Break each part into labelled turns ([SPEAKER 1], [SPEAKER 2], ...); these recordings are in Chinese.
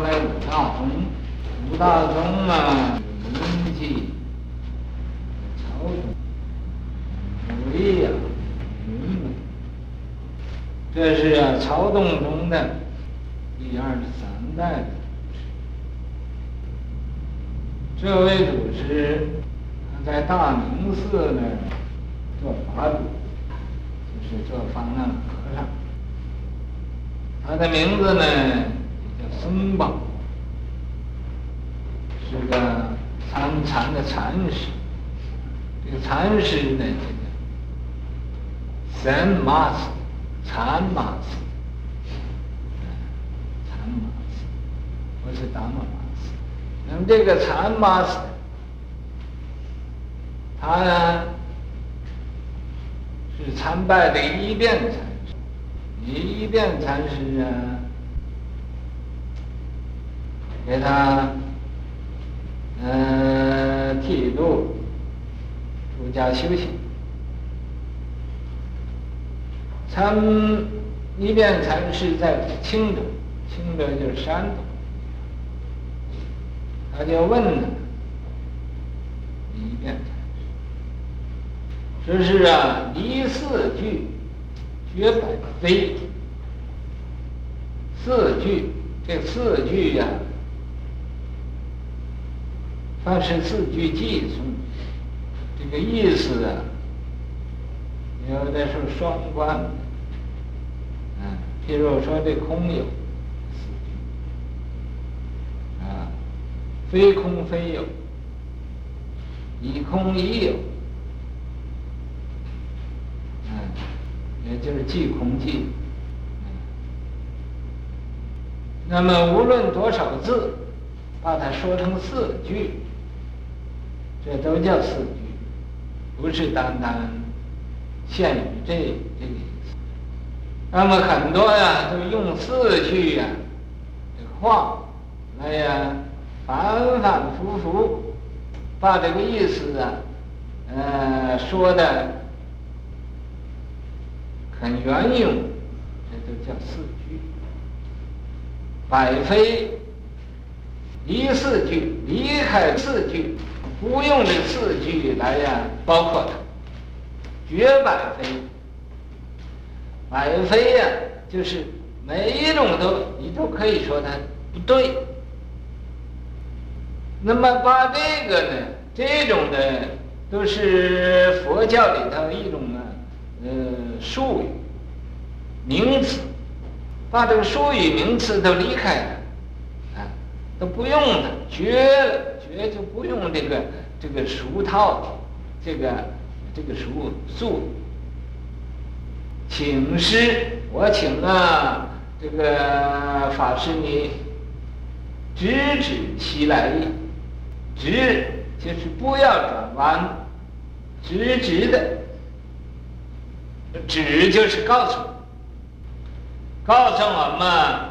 [SPEAKER 1] 说的五大宗，五大宗啊，临济、曹洞、维呀、云这是啊，曹洞宗的第二十三代祖师。这位祖师他在大明寺呢做法主，就是做方丈和尚。他的名字呢僧宝，是个参禅的禅师。这个禅师呢就叫三马斯。禅马寺，禅马寺，不是达摩马寺。那么这个禅马寺，他呢是参拜的一遍禅师，一遍禅师呢，给他呃剃度出家修行。参一遍禅师在青州，青州就是山东，他就问了一遍禅师，说是啊，离四句，绝百非。四句，这四句呀、凡是四句偈颂，这个意思啊。有的是双关，嗯，譬如说这空有，啊，非空非有，以空亦有，嗯，也就是即空即，嗯，那么无论多少字，把它说成四句，这都叫四句，不是单单。限于这这个意思，那么很多呀，都用四句呀，这个话来呀，反反复复，把这个意思啊，呃，说的很圆融，这都叫四句。百非离四句，离开四句，不用这四句来呀，包括它。绝百非，百非呀，就是每一种都你都可以说它不对。那么把这个呢，这种的都是佛教里头一种啊，呃，术语、名词，把这个术语、名词都离开了，啊，都不用了，绝，也就不用这个这个俗套，这个。这个书素，请师，我请啊，这个法师你直指其来意，直就是不要转弯，直直的，指就是告诉，告诉我们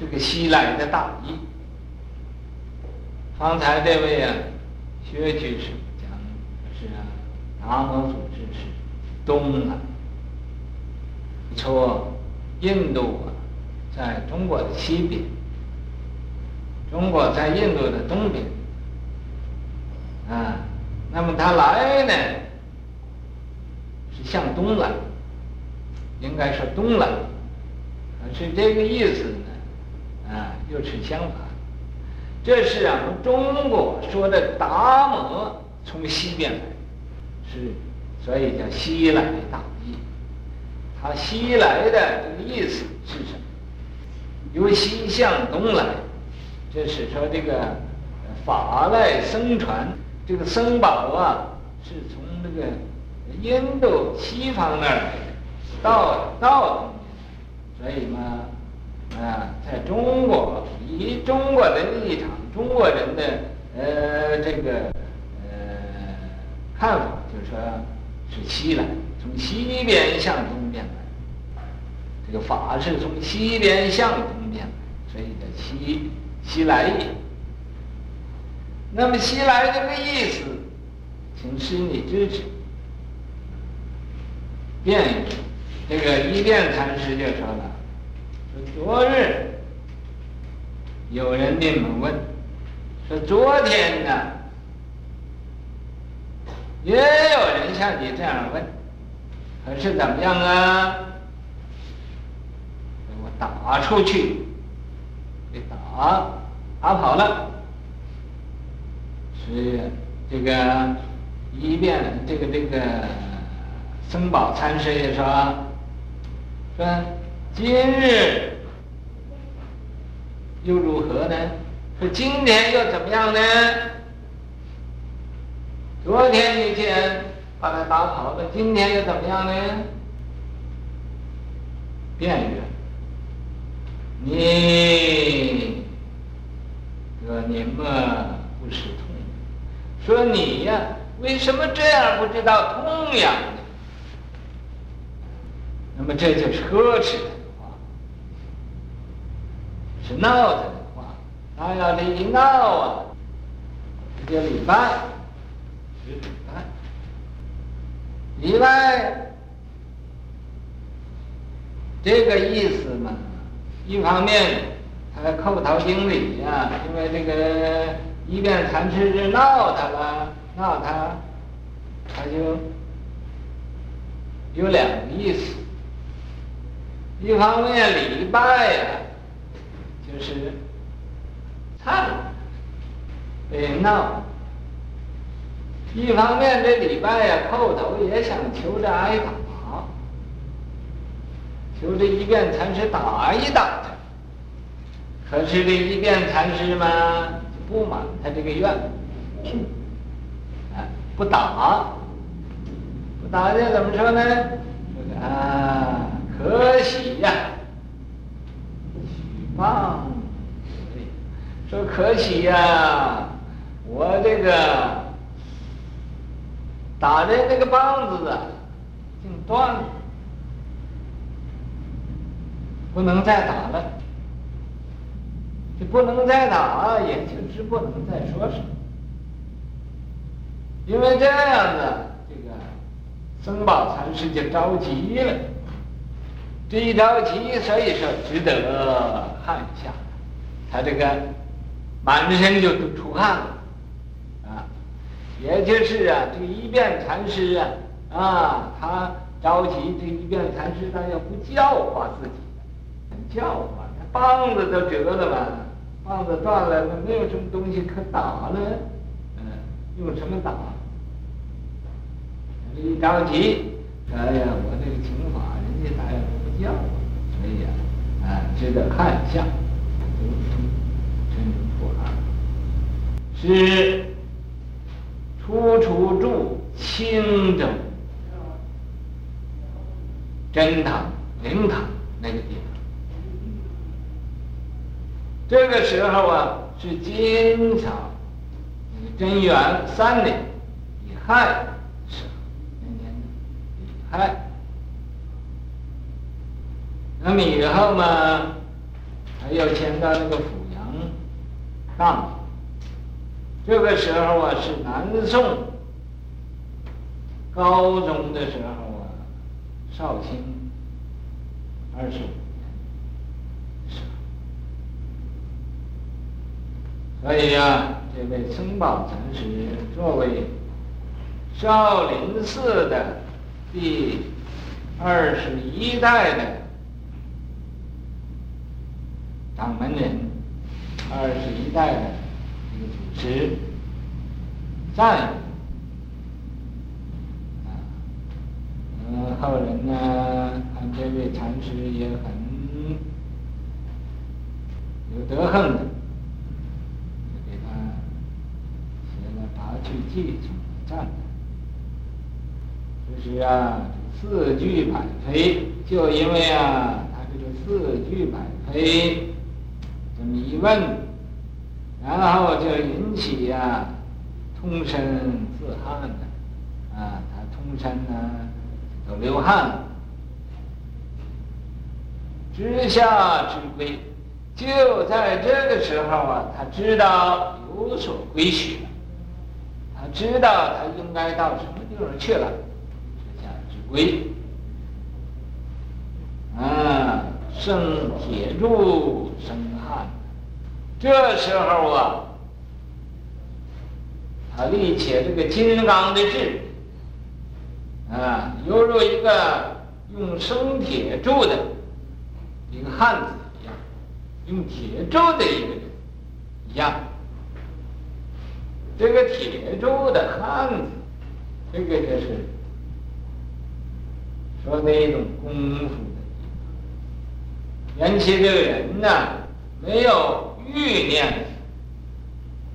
[SPEAKER 1] 这个西来的大意。方才这位啊，薛居士讲的是啊。达摩祖师是东来，说印度啊，在中国的西边，中国在印度的东边，啊，那么他来呢，是向东来，应该说东来，可是这个意思呢，啊，又是相反，这是啊，中国说的达摩从西边来。是，所以叫西来大意。他西来的这个意思是什么？由西向东来，这是说这个法来僧传，这个僧宝啊，是从这个印度西方那儿来的，到到东边，所以嘛，啊，在中国以中国的立场，中国人的呃这个呃看法。就是说，是西来，从西边向东边来。这个法是从西边向东边来，所以叫西西来也。那么西来这个意思，请师你支持。变一个，这个一遍禅师就说了：说昨日有人这么问，说昨天呢，也有人像你这样问，可是怎么样啊？我打出去，给打打跑了，是这个一遍，这个这个僧宝参师也说，说今日。又如何呢？说今天又怎么样呢？昨天那天把他打跑了，今天又怎么样呢？辩曰：你说你们不是通，说你呀，为什么这样不知道通呀？那么这就是呵斥的话。是闹的的话，他要礼闹啊，这叫礼拜，礼拜。这个意思嘛，一方面他叩头顶礼呀，因为这个一遍禅师就闹他了，闹他，他就有两个意思。一方面礼拜呀。就是唱，别闹。一方面这礼拜呀，叩头也想求着挨打，求这一遍禅师打一打他。可是这一遍禅师嘛，不满他这个愿，啊，不打，不打就怎么说呢？啊，可喜呀。棒，说可喜呀、我这个打的那个棒子啊，竟断了，不能再打了，这不能再打，也就是不能再说什么，因为这样子，这个僧宝禅师就着急了。这一着急，所以说值得汗下，他这个满身就都出汗了，啊，也就是啊，这个一遍禅师啊，啊，他着急，这一遍禅师他要不教化自己，教化他棒子都折了嘛，棒子断了，那没有什么东西可打了，嗯，用什么打？一着急，哎呀，我这个情法，人家咋样？要，所以啊，啊，值得看一下，是初初住清州真堂灵堂那个地方，这个时候啊，是金朝贞元三年乙亥时候，那年乙亥。那么以后嘛，他又迁到那个阜阳当。这个时候啊，是南宋高宗的时候啊，绍兴二十五年。所以啊，这位僧宝禅师作为少林寺的第二十一代的。掌门人，二十一代的一个祖师，赞啊，嗯，后人呢，看这位禅师也很有德行的，就给他写了《拔趣记》中的赞。就是啊，四句百飞，就因为啊，他这个四句百飞。这么一问，然后就引起呀、通身自汗的，啊，他通身呢都流汗。了，知下知归，就在这个时候啊，他知道有所归许了，他知道他应该到什么地方去了，知下知归，啊，生铁柱生。这时候啊，他立起这个金刚的志，啊，犹如一个用生铁铸的一个汉子一样，用铁铸的一个人一样。这个铁铸的汉子，这个就是说那种功夫。缘起这个人呢，没有欲念，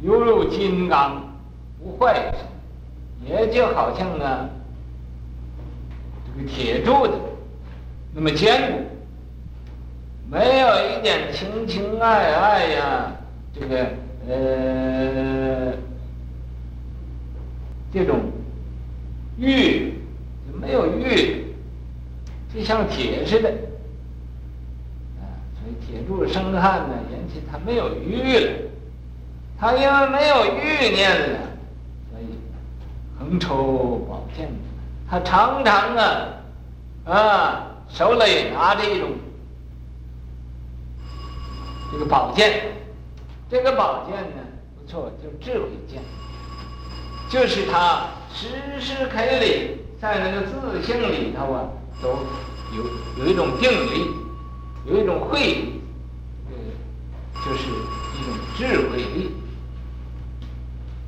[SPEAKER 1] 犹如金刚，不坏，也就好像呢，这个铁柱子那么坚固，没有一点情情爱爱呀，这个呃。这种玉没有玉，就像铁似的，铁柱生汉呢，引起他没有欲了，他因为没有欲念了，所以横抽宝剑，他常常啊，啊，手里拿着一种这个宝剑，这个宝剑呢，不错，就智慧剑。就是他时时刻里在那个自性里头啊，都有有一种定力，有一种慧，呃，就是一种智慧力。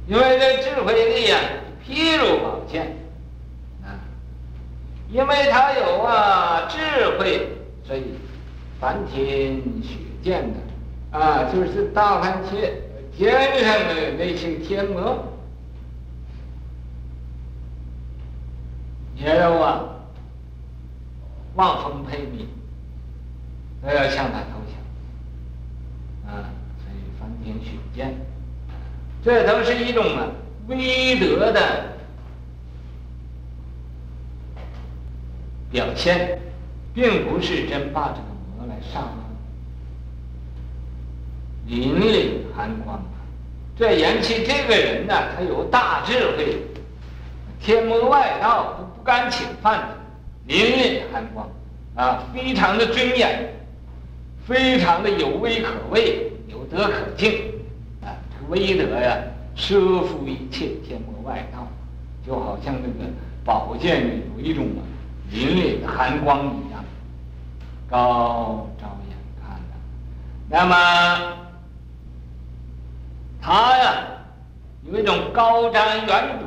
[SPEAKER 1] 因为这智慧力呀，譬如宝剑啊，因为他有啊智慧，所以梵天许见的啊，就是大梵天天上的那些天魔。也有啊，望风佩靡，都要向他投降，啊，所以梵天许见，这都是一种啊威德的表现，并不是真把这个魔来上了，凛凛寒光啊，这缘起这个人呢，他有大智慧，天魔外道。不敢侵犯的，凛凛寒光，啊，非常的尊严，非常的有威可畏，有德可敬，啊，这个威德呀，摄服一切天魔外道，就好像那个宝剑有一种凛凛的寒光一样，高照眼看的。那么他呀，有一种高瞻远瞩，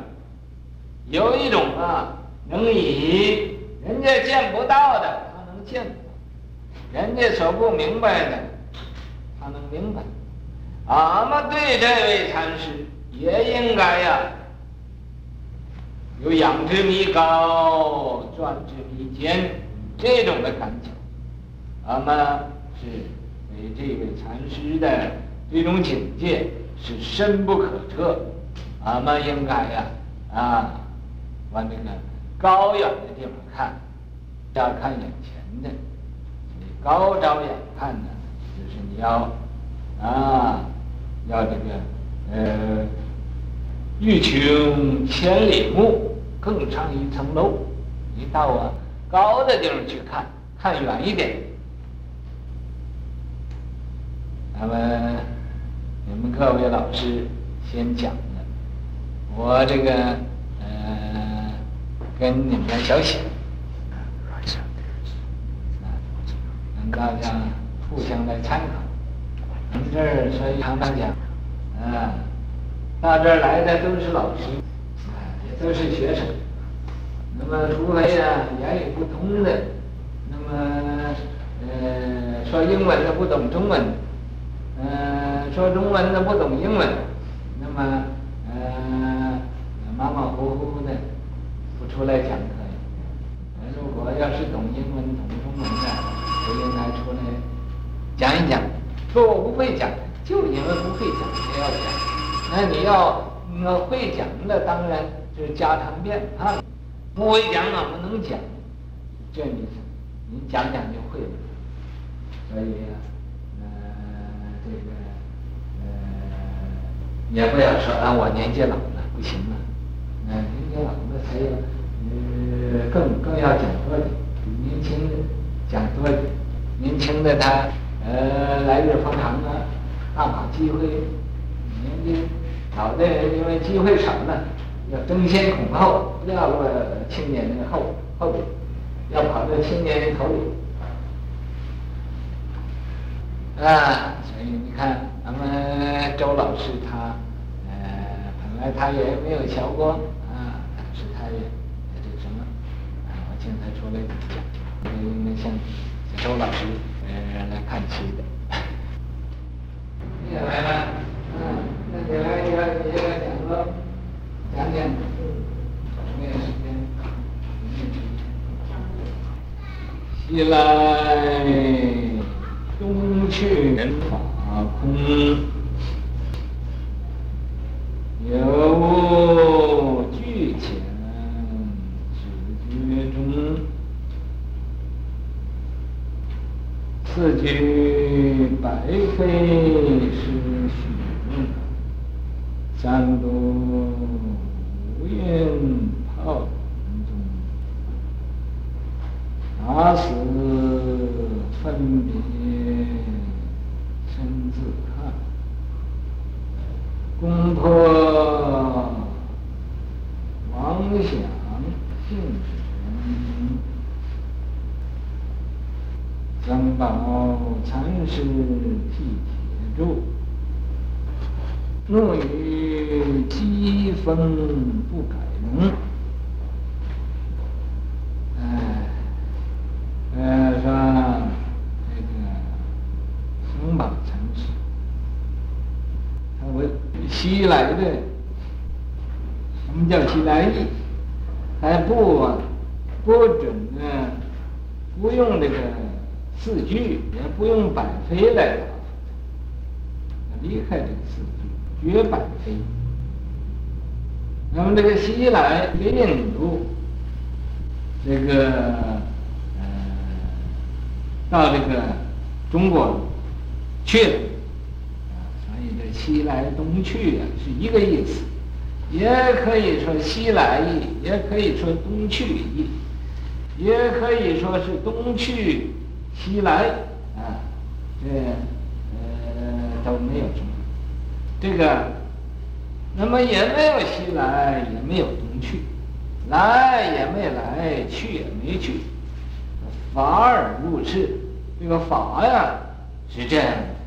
[SPEAKER 1] 有一种啊。能以人家见不到的，他能见；人家所不明白的，他能明白。俺们对这位禅师也应该呀，有仰之弥高，钻之弥坚这种的感情。俺们是对这位禅师的这种境界是深不可测。俺们应该呀，啊，往那个。高远的地方看，要看眼前的。高照眼看呢，就是你要啊，要这个呃，欲穷千里目，更上一层楼。你到啊高的地方去看，看远一点。那么你们各位老师先讲了，我这个呃。跟你们小写，大家互相来参考。我们这儿所以常常讲，啊，到这儿来的都是老师，啊，也都是学生。那么除非啊言语不通的，那么呃说英文的不懂中文，呃说中文的不懂英文，那么呃马马虎虎的不。出来讲课，如果要是懂英文、懂中文的，应该出来讲一讲。说我不会讲，就因为不会讲才要讲。那你要那会讲的，当然就是家常便饭。不会讲，我们能讲，这你你讲讲就会了。所以，呃，这个，呃，也不要说啊，我年纪老了，不行了。呃，年纪老了才有。呃，更更要讲多点，比年轻的讲多点。年轻的他，呃，来日方长啊，大把机会，年纪老的因为机会少了，要争先恐后，要落青年的后后边，要跑到青年的头里。啊，所以你看，咱们周老师他，呃，本来他也没有瞧过啊，但是他也这个什么，啊，我请他出来讲，应该向周老师呃来看齐的。你也来了，嗯，那你来你来，你来讲个，讲讲，没有时间，西来。东去人法空，有无俱浅，直觉中。此句白费是虚，三度无云泡中，大师分别。攻破妄想性质，三宝禅师替铁柱，怒与讥讽不改容。哎，呃，说这个三宝禅师，他为。西来的，什么叫西来意？还不不准呢，不用这个四句，也不用百飞来答复，离开这个四句，绝百飞。那么这个西来，这个印度，这个呃，到这个中国去了。所以这西来东去啊，是一个意思，也可以说西来意，也可以说东去意，也可以说是东去西来啊，这呃都没有什么，这个，那么也没有西来，也没有东去，来也没来，去也没去，法尔如是，这个法呀是这样的。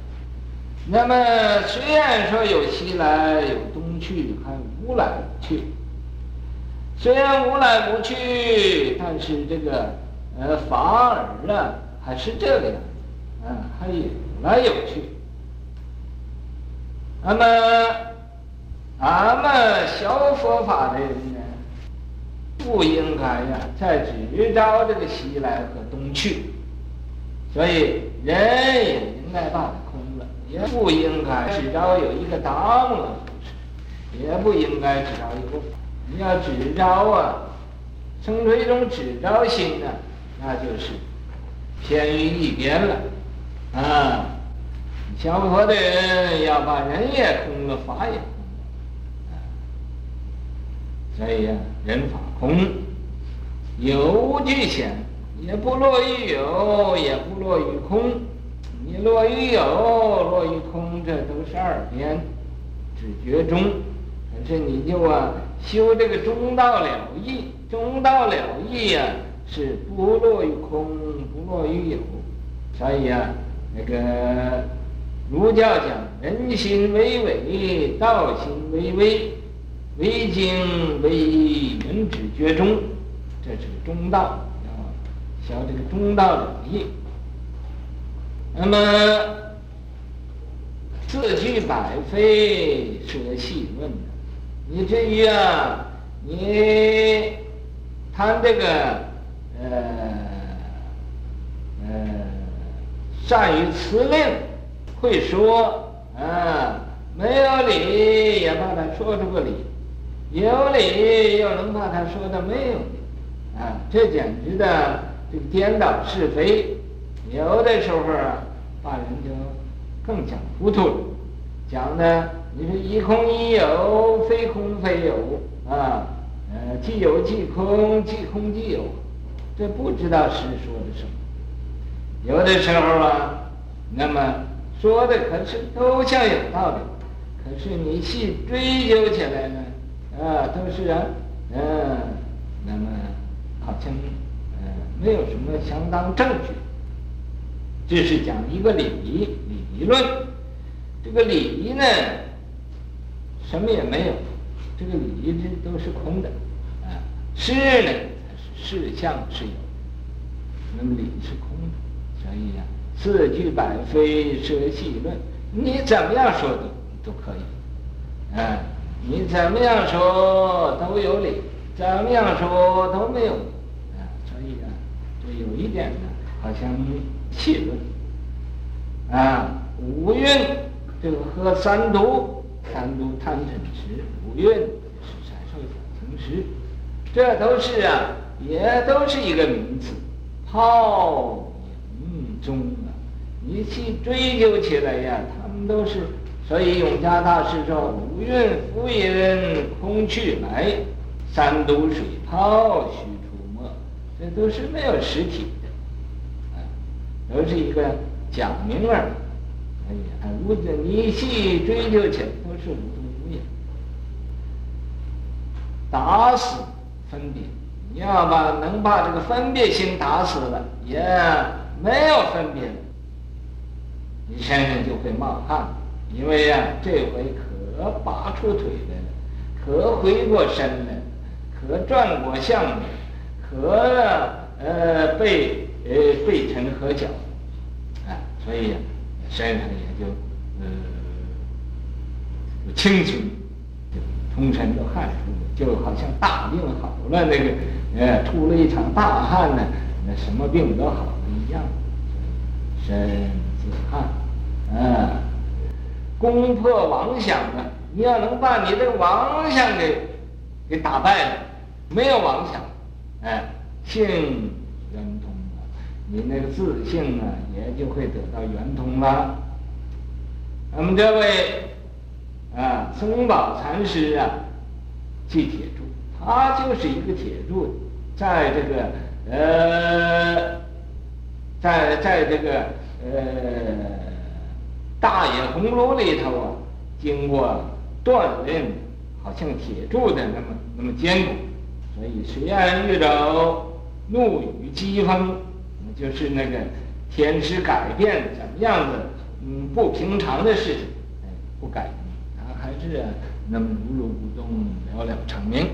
[SPEAKER 1] 那么虽然说有西来，有东去，还无来无去。虽然无来无去，但是这个呃法尔啊还是这个样子，啊还有来有去。那么俺们学佛法的人呢，不应该呀再只招这个西来和东去，所以人也应该把它空了。也不应该只招有一个大门，也不应该只招一个。你要只招啊，生出一种只找心呢，那就是偏于一边了啊！学佛的人要把人也空了，法也空了！所以呀、啊，人法空，有无俱浅，也不落于有，也不落于空。你落于有，落于空，这都是二边，只觉中。可是你就啊，修这个中道了义，中道了义呀、是不落于空，不落于有。所以啊，那个儒教讲人心为伪，道心为微，为精为一，人只觉中，这是中道，要修这个中道了义。那么四句百非是个细问的，你至于啊，你谈这个呃呃善于辞令，会说啊，没有理也把他说出个理，有理又能把他说的没有理，啊，这简直的这个颠倒是非。有的时候啊，把人就更讲糊涂了，讲的你说一空一有，非空非有啊，呃，即有即空，即空即有，这不知道是说的什么。有的时候啊，那么说的可是都像有道理，可是你细追究起来呢，啊，都是啊，嗯、那么好像嗯、没有什么相当证据，这是讲一个礼仪礼仪论，这个礼仪呢，什么也没有，这个礼仪这都是空的，啊，是呢事相是有，那么理是空的，所以呀、啊。四句百非设细论，你怎么样说都都可以，啊，你怎么样说都有理，怎么样说都没有，啊，所以啊，这有一点呢，好像细论，啊，五蕴这个和三毒，三毒贪嗔痴，五蕴是色受想行识，这都是啊，也都是一个名词，泡影中啊。你去追究起来呀，他们都是，所以永嘉大师说：“五蕴浮云空去来，三毒水泡虚出没，这都是没有实体的，啊，都是一个假名儿。哎呀，无的，你细追究起来，都是无中无有，打死分别。你要把能把这个分别心打死了，也没有分别了。”你身上就会冒汗，因为呀、啊，这回可拔出腿来了，可回过身来了，可转过向来了，可呃背呃背沉合脚，啊，所以呀、身上也就呃轻松，就通身都汗出，就好像大病好了那个呃出了一场大汗呢，那什么病都好了一样，身自汗。嗯，攻破妄想啊！你要能把你这个妄想给给打败了，没有妄想，哎，性圆通了，你那个自性啊，也就会得到圆通了。我们这位啊，松宝禅师啊，系铁柱，他就是一个铁柱，在这个呃，在在这个呃。大野红炉里头啊，经过锻炼，好像铁铸的那么那么坚固，所以虽然遇着怒雨疾风，就是那个天时改变怎么样子，嗯，不平常的事情，不改，他还是那么如如不动，了了成名。